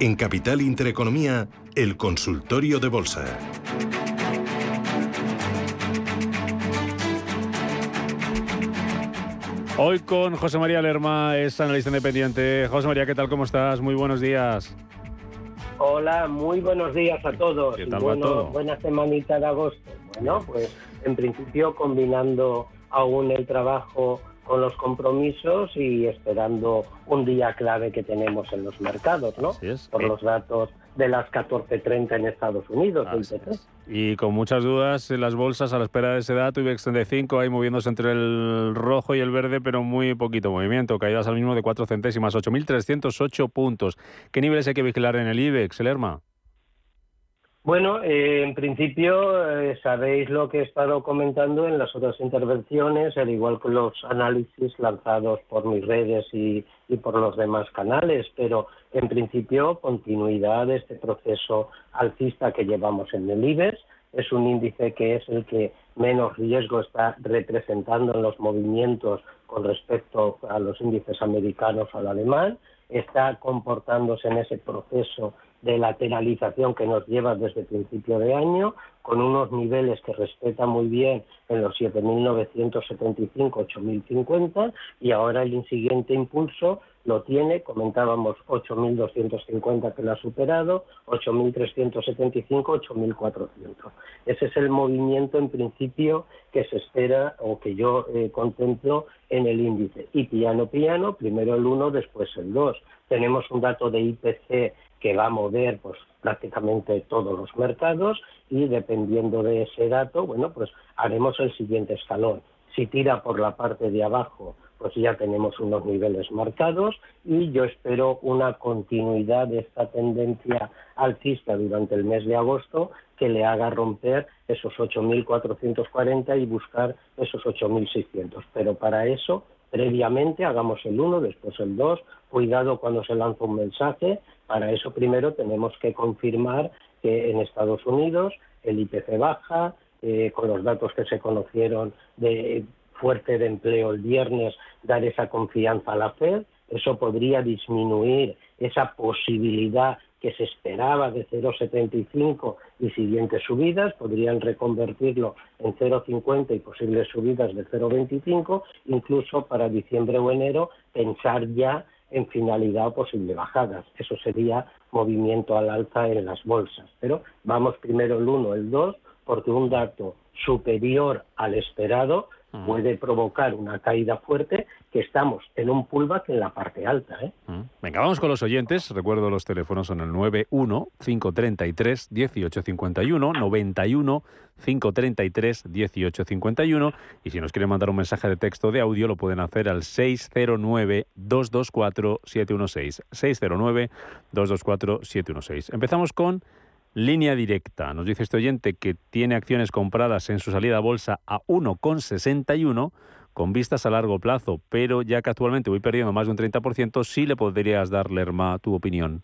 Speaker 6: En Capital Intereconomía, el consultorio de bolsa.
Speaker 1: Hoy con José María Lerma, es analista independiente. José María, ¿qué tal? ¿Cómo estás? Muy buenos días.
Speaker 19: Hola, muy buenos días a todos.
Speaker 1: ¿Qué tal va todo?
Speaker 19: Buena semanita de agosto. Bueno, pues en principio combinando aún el trabajo con los compromisos y esperando un día clave que tenemos en los mercados, ¿no? Por
Speaker 1: Eh.
Speaker 19: los datos de las 14.30 en Estados Unidos.
Speaker 1: es. Y con muchas dudas en las bolsas a la espera de ese dato, IBEX 35 ahí moviéndose entre el rojo y el verde, pero muy poquito movimiento. Caídas al mismo de 4 centésimas, 8.308 puntos. ¿Qué niveles hay que vigilar en el IBEX, Lerma?
Speaker 19: Bueno, eh, en principio eh, sabéis lo que he estado comentando en las otras intervenciones, al igual que los análisis lanzados por mis redes y, por los demás canales, pero en principio continuidad de este proceso alcista que llevamos en el IBEX. Es un índice que es el que menos riesgo está representando en los movimientos con respecto a los índices americanos al alemán. Está comportándose en ese proceso de lateralización que nos lleva desde principio de año, con unos niveles que respeta muy bien en los 7.975, 8.050 y ahora el siguiente impulso lo tiene, comentábamos 8.250 que lo ha superado, 8.375, 8.400. Ese es el movimiento en principio que se espera o que yo eh, contemplo en el índice. Y piano piano, primero el 1, después el 2. Tenemos un dato de IPC que va a mover pues prácticamente todos los mercados y dependiendo de ese dato, bueno, pues haremos el siguiente escalón. Si tira por la parte de abajo, pues ya tenemos unos niveles marcados y yo espero una continuidad de esta tendencia alcista durante el mes de agosto que le haga romper esos 8.440 y buscar esos 8.600. Pero para eso, previamente, hagamos el 1, después el 2, cuidado cuando se lanza un mensaje, para eso primero tenemos que confirmar que en Estados Unidos el IPC baja, eh, con los datos que se conocieron de fuerte de empleo el viernes, dar esa confianza a la Fed, eso podría disminuir esa posibilidad que se esperaba de 0,75 y siguientes subidas, podrían reconvertirlo en 0,50 y posibles subidas de 0,25, incluso para diciembre o enero pensar ya en finalidad o posible bajadas. Eso sería movimiento al alza en las bolsas. Pero vamos primero el 1, el 2, porque un dato superior al esperado puede provocar una caída fuerte que estamos en un pullback en la parte alta. ¿eh?
Speaker 1: Venga, vamos con los oyentes. Recuerdo los teléfonos son el 91-533-1851, 91-533-1851 y si nos quieren mandar un mensaje de texto de audio lo pueden hacer al 609-224-716. 609-224-716. Empezamos con Línea directa. Nos dice este oyente que tiene acciones compradas en su salida a bolsa a 1,61 con vistas a largo plazo, pero ya que actualmente voy perdiendo más de un 30%, sí le podrías dar, Lerma, tu opinión.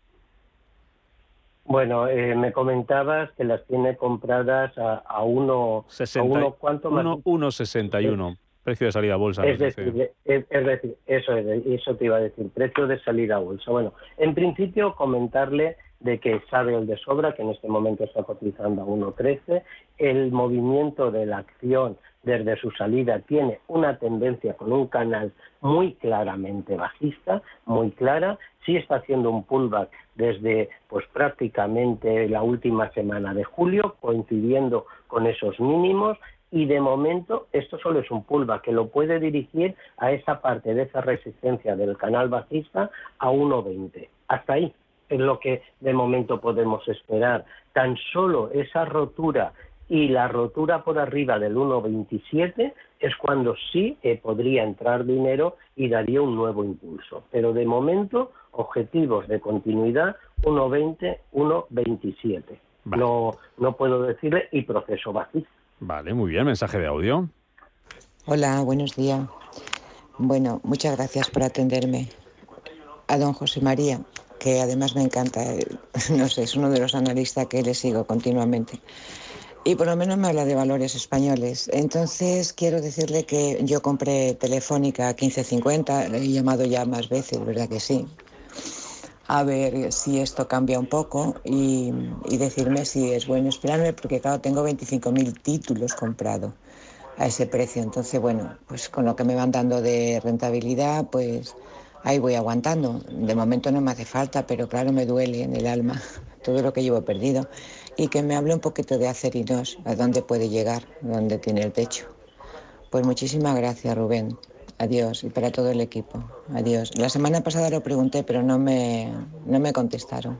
Speaker 19: Bueno, eh, me comentabas que las tiene compradas a, a uno, a uno ¿cuánto más?
Speaker 1: 1,61. Precio de salida a bolsa.
Speaker 19: Es decir, es, decir eso, eso te iba a decir, precio de salida a bolsa. Bueno, en principio comentarle de que sabe el de sobra, que en este momento está cotizando a 1,13. El movimiento de la acción desde su salida tiene una tendencia con un canal muy claramente bajista, muy clara. Sí está haciendo un pullback desde pues prácticamente la última semana de julio, coincidiendo con esos mínimos. Y de momento esto solo es un pullback que lo puede dirigir a esa parte de esa resistencia del canal bajista a 1,20. Hasta ahí es lo que de momento podemos esperar. Tan solo esa rotura y la rotura por arriba del 1,27 es cuando sí eh, podría entrar dinero y daría un nuevo impulso. Pero de momento, objetivos de continuidad 1,20, 1,27. No, no puedo decirle y proceso bajista.
Speaker 1: Vale, muy bien. Mensaje de audio.
Speaker 20: Hola, buenos días. Bueno, muchas gracias por atenderme. A don José María, que además me encanta, eh, no sé, es uno de los analistas que le sigo continuamente. Y por lo menos me habla de valores españoles. Entonces quiero decirle que yo compré Telefónica 1550, le he llamado ya más veces, ¿verdad que sí? A ver si esto cambia un poco y, y decirme si es bueno esperarme, porque claro, tengo 25.000 títulos comprados a ese precio. Entonces, bueno, pues con lo que me van dando de rentabilidad, pues ahí voy aguantando. De momento no me hace falta, pero claro, me duele en el alma todo lo que llevo perdido. Y que me hable un poquito de acerinos, a dónde puede llegar, dónde tiene el techo. Pues muchísimas gracias, Rubén. Adiós y para todo el equipo. Adiós. La semana pasada lo pregunté, pero no me, no me contestaron.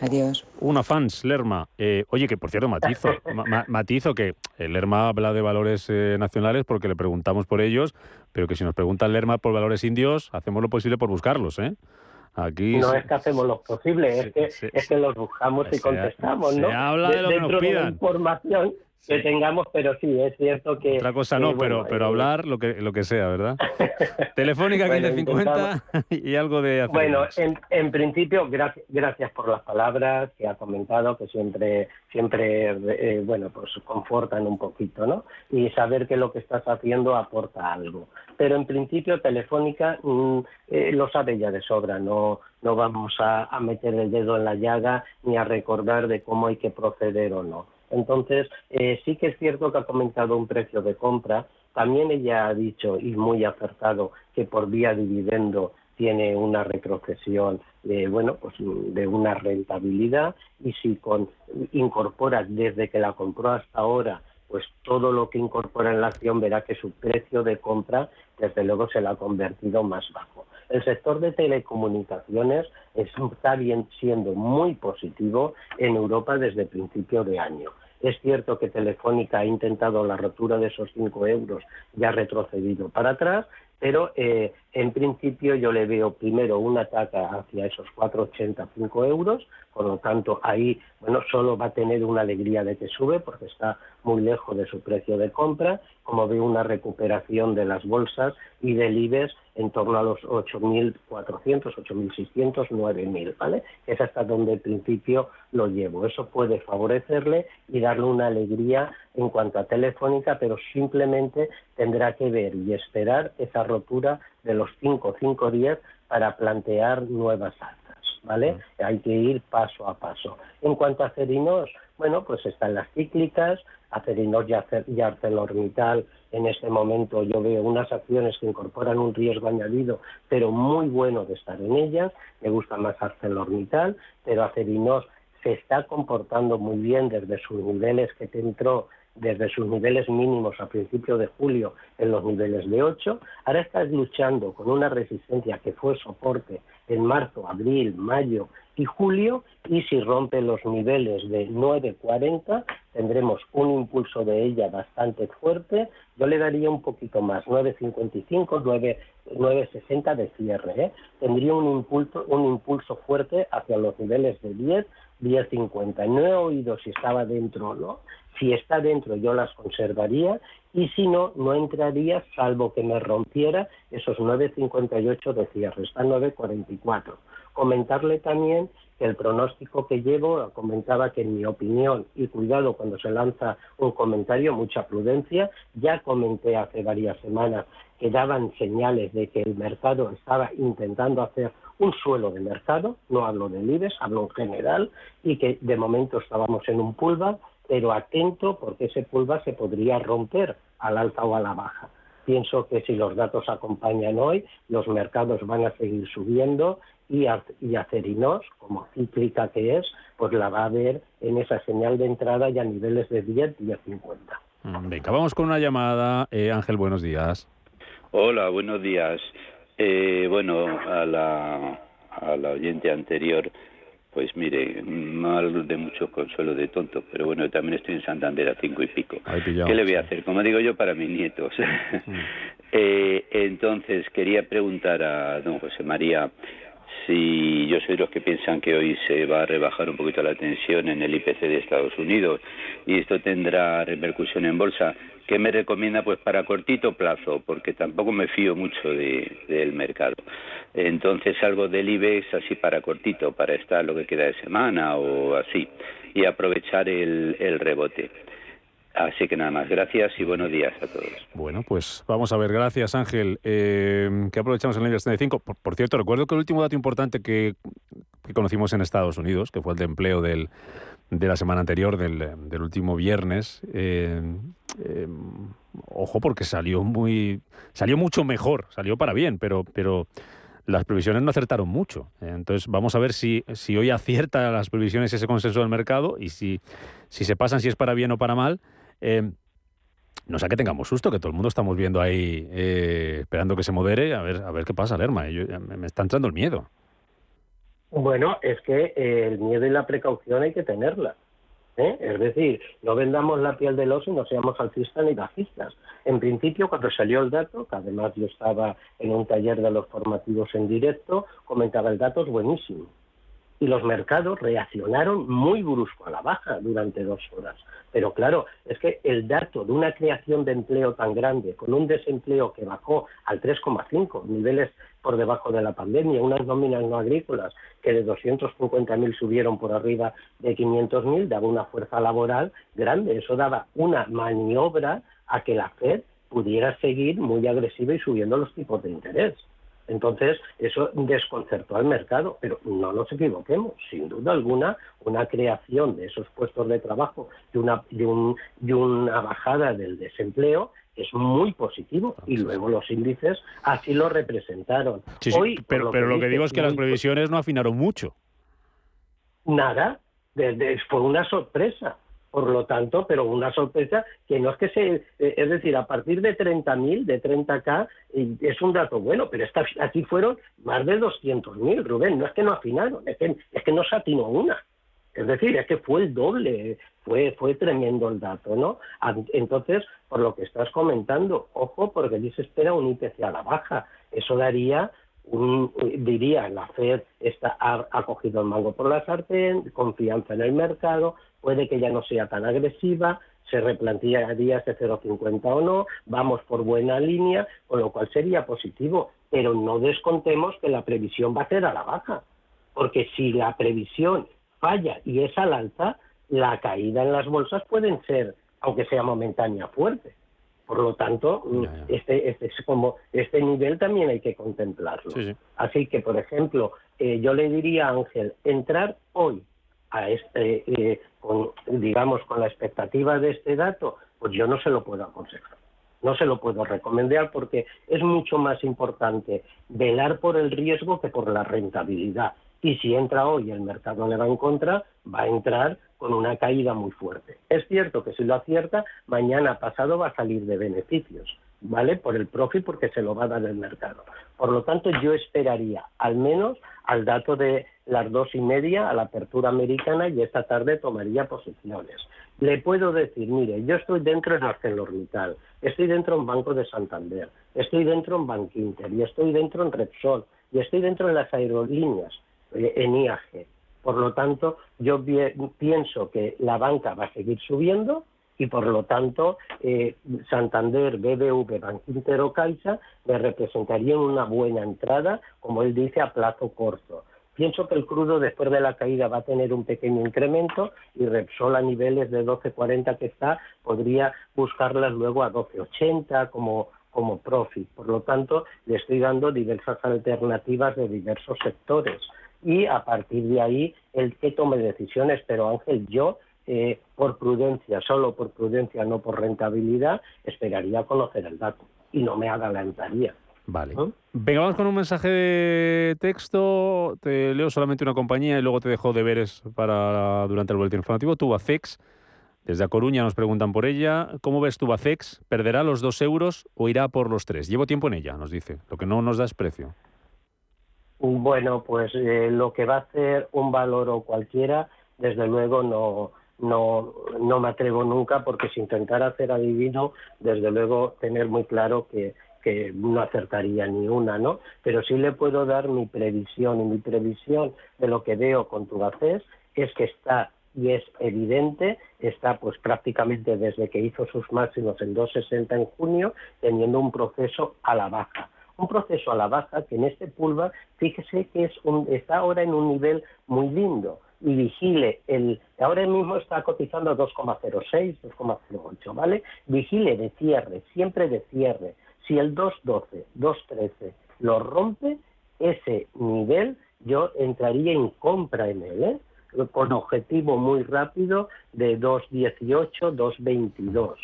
Speaker 20: Adiós.
Speaker 1: Una fans, Lerma. Eh, oye, que por cierto, matizo, matizo que el Lerma habla de valores eh, nacionales porque le preguntamos por ellos, pero que si nos pregunta el Lerma por valores indios, hacemos lo posible por buscarlos, ¿eh?
Speaker 19: Aquí no es que hacemos lo posible, es, que, es que los buscamos y contestamos, ¿no?
Speaker 1: Se habla de, lo que nos pidan.
Speaker 19: información que tengamos, pero sí, es cierto que...
Speaker 1: Otra cosa no, pero, pero eh, hablar lo que, lo que sea, ¿verdad? Telefónica 1550 y algo de...
Speaker 19: Bueno, en, en, principio, gracias, gracias por las palabras que ha comentado, que siempre, siempre eh, bueno, pues confortan un poquito, ¿no? Y saber que lo que estás haciendo aporta algo. Pero en principio, Telefónica mm, eh, lo sabe ya de sobra, no, no vamos a, a meter el dedo en la llaga ni a recordar de cómo hay que proceder o no entonces, eh, sí que es cierto que ha comentado un precio de compra. También ella ha dicho, y muy acertado, que por vía dividendo tiene una retrocesión de, bueno, pues de una rentabilidad y si incorpora desde que la compró hasta ahora pues todo lo que incorpora en la acción verá que su precio de compra desde luego se la ha convertido más bajo. El sector de telecomunicaciones está bien siendo muy positivo en Europa desde principio de año. Es cierto que Telefónica ha intentado la rotura de esos 5 euros y ha retrocedido para atrás, pero eh, en principio yo le veo primero un ataque hacia esos 4,85 euros, por lo tanto ahí bueno solo va a tener una alegría de que sube porque está muy lejos de su precio de compra, como veo una recuperación de las bolsas y del IBEX en torno a los 8.400, 8.600, 9.000, ¿vale? Es hasta donde en principio lo llevo. Eso puede favorecerle y darle una alegría en cuanto a Telefónica, pero simplemente tendrá que ver y esperar esa rotura de los 5, 5 días para plantear nuevas altas, ¿vale? Hay que ir paso a paso. En cuanto a Cerinos, bueno, pues están las cíclicas, Acerinos y ArcelorMittal en este momento yo veo unas acciones que incorporan un riesgo añadido, pero muy bueno de estar en ellas. Me gusta más ArcelorMittal, pero Acerinos se está comportando muy bien desde sus niveles que entró desde sus niveles mínimos a principios de julio en los niveles de 8, ahora está luchando con una resistencia que fue soporte en marzo, abril, mayo y julio y si rompe los niveles de 9.40 tendremos un impulso de ella bastante fuerte. Yo le daría un poquito más, 9.55, 9.60 de cierre. ¿eh? Tendría un impulso, un impulso fuerte hacia los niveles de 10, 10.50. No he oído si estaba dentro o no. Si está dentro yo las conservaría y si no, no entraría salvo que me rompiera esos 9.58 de cierre. Está 9.44. Comentarle también que el pronóstico que llevo comentaba que en mi opinión, y cuidado cuando se lanza un comentario, mucha prudencia, ya comenté hace varias semanas que daban señales de que el mercado estaba intentando hacer un suelo de mercado, no hablo de IBEX, hablo en general, y que de momento estábamos en un pullback, pero atento porque ese pullback se podría romper al alta o a la baja. Pienso que si los datos acompañan hoy, los mercados van a seguir subiendo y, y Acerinos, como cíclica que es, pues la va a ver en esa señal de entrada y a niveles de 10, 10, 50.
Speaker 1: Venga, vamos con una llamada. Eh, Ángel, buenos días.
Speaker 21: Hola, buenos días. Eh, bueno, a la, a la oyente anterior, pues mire, mal de mucho consuelo de tonto, pero bueno, también estoy en Santander a cinco y pico. ¿Qué le voy a hacer? Como digo yo, para mis nietos. Mm. eh, entonces, quería preguntar a don José María si yo soy de los que piensan que hoy se va a rebajar un poquito la tensión en el IPC de Estados Unidos y esto tendrá repercusión en bolsa. ¿Qué me recomienda? Pues para cortito plazo, porque tampoco me fío mucho del mercado. Entonces algo del IBEX así para cortito, para estar lo que queda de semana o así, y aprovechar el, el rebote. Así que nada más, gracias y buenos días a todos.
Speaker 1: Bueno, pues vamos a ver, gracias Ángel. Eh, ¿Qué aprovechamos el IBEX 35? Por, por, cierto, recuerdo que el último dato importante que, que, conocimos en Estados Unidos, que fue el de empleo del, de la semana anterior, del, del último viernes, eh, eh, ojo porque salió muy, salió mucho mejor, salió para bien, pero, pero las previsiones no acertaron mucho. Entonces vamos a ver si, si hoy acierta las previsiones ese consenso del mercado y si, si se pasan, si es para bien o para mal. Eh, no sea que tengamos susto, que todo el mundo estamos viendo ahí esperando que se modere, a ver, a ver qué pasa, Lerma. Yo, me está entrando el miedo.
Speaker 19: Bueno, es que eh, el miedo y la precaución hay que tenerla. ¿eh? Es decir, no vendamos la piel del oso y no seamos alcistas ni bajistas. En principio, cuando salió el dato, que además yo estaba en un taller de los formativos en directo, comentaba el dato es buenísimo y los mercados reaccionaron muy brusco a la baja durante dos horas. Pero claro, es que el dato de una creación de empleo tan grande, con un desempleo que bajó al 3,5, niveles por debajo de la pandemia, unas nóminas no agrícolas que de 250.000 subieron por arriba de 500.000, daba una fuerza laboral grande. Eso daba una maniobra a que la Fed pudiera seguir muy agresiva y subiendo los tipos de interés. Entonces, eso desconcertó al mercado, pero no nos equivoquemos, sin duda alguna, una creación de esos puestos de trabajo y una, y un, y una bajada del desempleo es muy positivo y luego los índices así lo representaron.
Speaker 1: Sí, sí, Hoy, pero, lo, pero que lo que digo es que las previsiones no afinaron mucho.
Speaker 19: Nada, fue una sorpresa. Por lo tanto, pero una sorpresa que no es que se, eh, es decir, a partir de 30.000, de 30K, es un dato bueno, pero esta, aquí fueron más de 200.000, Rubén, no es que no afinaron, es que, es que no se atinó una. Es decir, es que fue el doble, fue, fue tremendo el dato, ¿no? Entonces, por lo que estás comentando, ojo, porque aquí se espera un IPC a la baja. Eso daría un, diría, la Fed está, ha, cogido el mango por la sartén, confianza en el mercado, puede que ya no sea tan agresiva, se replantearía ese 0,50 o no, vamos por buena línea, con lo cual sería positivo, pero no descontemos que la previsión va a ser a la baja, porque si la previsión falla y es al alza, la caída en las bolsas pueden ser, aunque sea momentánea, fuerte. Por lo tanto, ya, ya. Este, este, como, este nivel también hay que contemplarlo. Sí, sí. Así que, por ejemplo, eh, yo le diría a Ángel, entrar hoy a este, eh, con, digamos, con la expectativa de este dato, pues yo no se lo puedo aconsejar. No se lo puedo recomendar porque es mucho más importante velar por el riesgo que por la rentabilidad. Y si entra hoy el mercado le va en contra, va a entrar con una caída muy fuerte. Es cierto que si lo acierta, mañana pasado va a salir de beneficios, ¿vale? Por el profit porque se lo va a dar el mercado. Por lo tanto, yo esperaría al menos al dato de las dos y media a la apertura americana y esta tarde tomaría posiciones. Le puedo decir, mire, yo estoy dentro en ArcelorMittal, estoy dentro en Banco de Santander, estoy dentro en Bankinter y estoy dentro en Repsol y estoy dentro en las aerolíneas, eh, en IAG. Por lo tanto, yo pienso que la banca va a seguir subiendo y por lo tanto eh, Santander, BBV, Bankinter o Caixa me representarían una buena entrada, como él dice, a plazo corto. Pienso que el crudo después de la caída va a tener un pequeño incremento y Repsol a niveles de 12.40 que está podría buscarlas luego a 12.80 como como profit. Por lo tanto, le estoy dando diversas alternativas de diversos sectores y a partir de ahí el que tome decisiones. Pero Ángel, yo eh, por prudencia, solo por prudencia, no por rentabilidad, esperaría conocer el dato y no me adelantaría.
Speaker 1: Vale. Venga, vamos con un mensaje de texto. Te leo solamente una compañía y luego te dejo deberes para durante el boletín informativo. Tubacex, desde A Coruña nos preguntan por ella. ¿Cómo ves Tubacex? ¿Perderá los dos euros o irá por los tres? Llevo tiempo en ella, nos dice. Lo que no nos da es precio.
Speaker 19: Bueno, pues eh, lo que va a hacer un valor o cualquiera, desde luego no, no, no me atrevo nunca porque si intentara hacer adivino, desde luego tener muy claro que que no acertaría ni una, ¿no? Pero sí le puedo dar mi previsión y mi previsión de lo que veo con Tubacés es que está y es evidente, está pues prácticamente desde que hizo sus máximos en 2.60 en junio, teniendo un proceso a la baja. Un proceso a la baja que en este pulva, fíjese que es un, está ahora en un nivel muy lindo y vigile el ahora mismo está cotizando 2,06, 2,08, ¿vale? Vigile de cierre, siempre de cierre. Si el 2.12, 2.13 lo rompe, ese nivel yo entraría en compra en él, ¿eh? con objetivo muy rápido de 2.18, 2.22.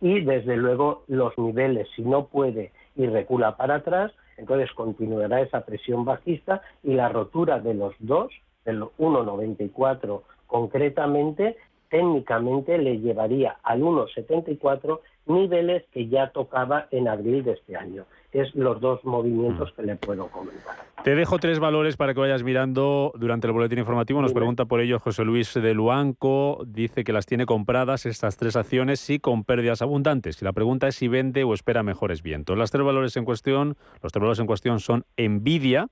Speaker 19: Y desde luego los niveles, si no puede y recula para atrás, entonces continuará esa presión bajista y la rotura de los dos, del 1.94 concretamente, técnicamente le llevaría al 1.74 niveles que ya tocaba en abril de este año. Es los dos movimientos mm. que le puedo comentar.
Speaker 1: Te dejo tres valores para que vayas mirando durante el boletín informativo. Nos pregunta por ello José Luis de Luanco. Dice que las tiene compradas estas tres acciones y con pérdidas abundantes. Y la pregunta es si vende o espera mejores vientos. Las tres valores en cuestión, los tres valores en cuestión son Nvidia.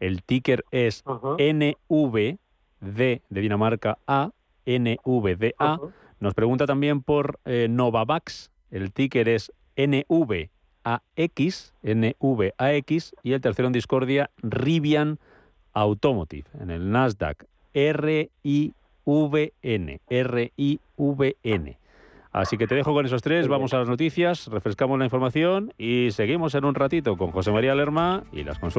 Speaker 1: El ticker es NVD de Dinamarca A, NVDA. Nos pregunta también por eh, Novavax. El ticker es NVAX, NVAX. Y el tercero en discordia, Rivian Automotive. En el Nasdaq, RIVN, RIVN. Así que te dejo con esos tres, vamos a las noticias, refrescamos la información y seguimos en un ratito con José María Lerma y las consultas.